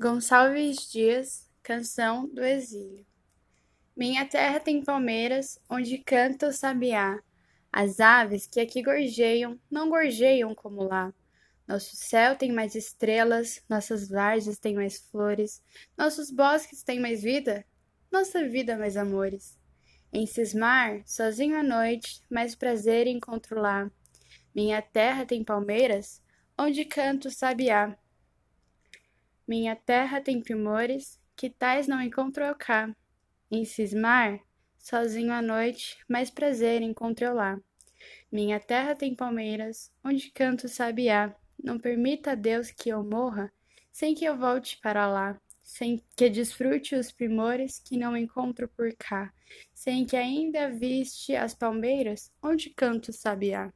Gonçalves Dias, Canção do Exílio. Minha terra tem palmeiras, onde canta o sabiá. As aves que aqui gorjeiam, não gorjeiam como lá. Nosso céu tem mais estrelas, nossas várzeas têm mais flores, nossos bosques têm mais vida, nossa vida mais amores. Em cismar, sozinho à noite, mais prazer encontro lá. Minha terra tem palmeiras, onde canta o sabiá. Minha terra tem primores, que tais não encontro cá. Em cismar, sozinho à noite, mais prazer encontro lá. Minha terra tem palmeiras, onde canto sabiá. Não permita a Deus que eu morra, sem que eu volte para lá, sem que desfrute os primores que não encontro por cá, sem que ainda viste as palmeiras, onde canto sabiá.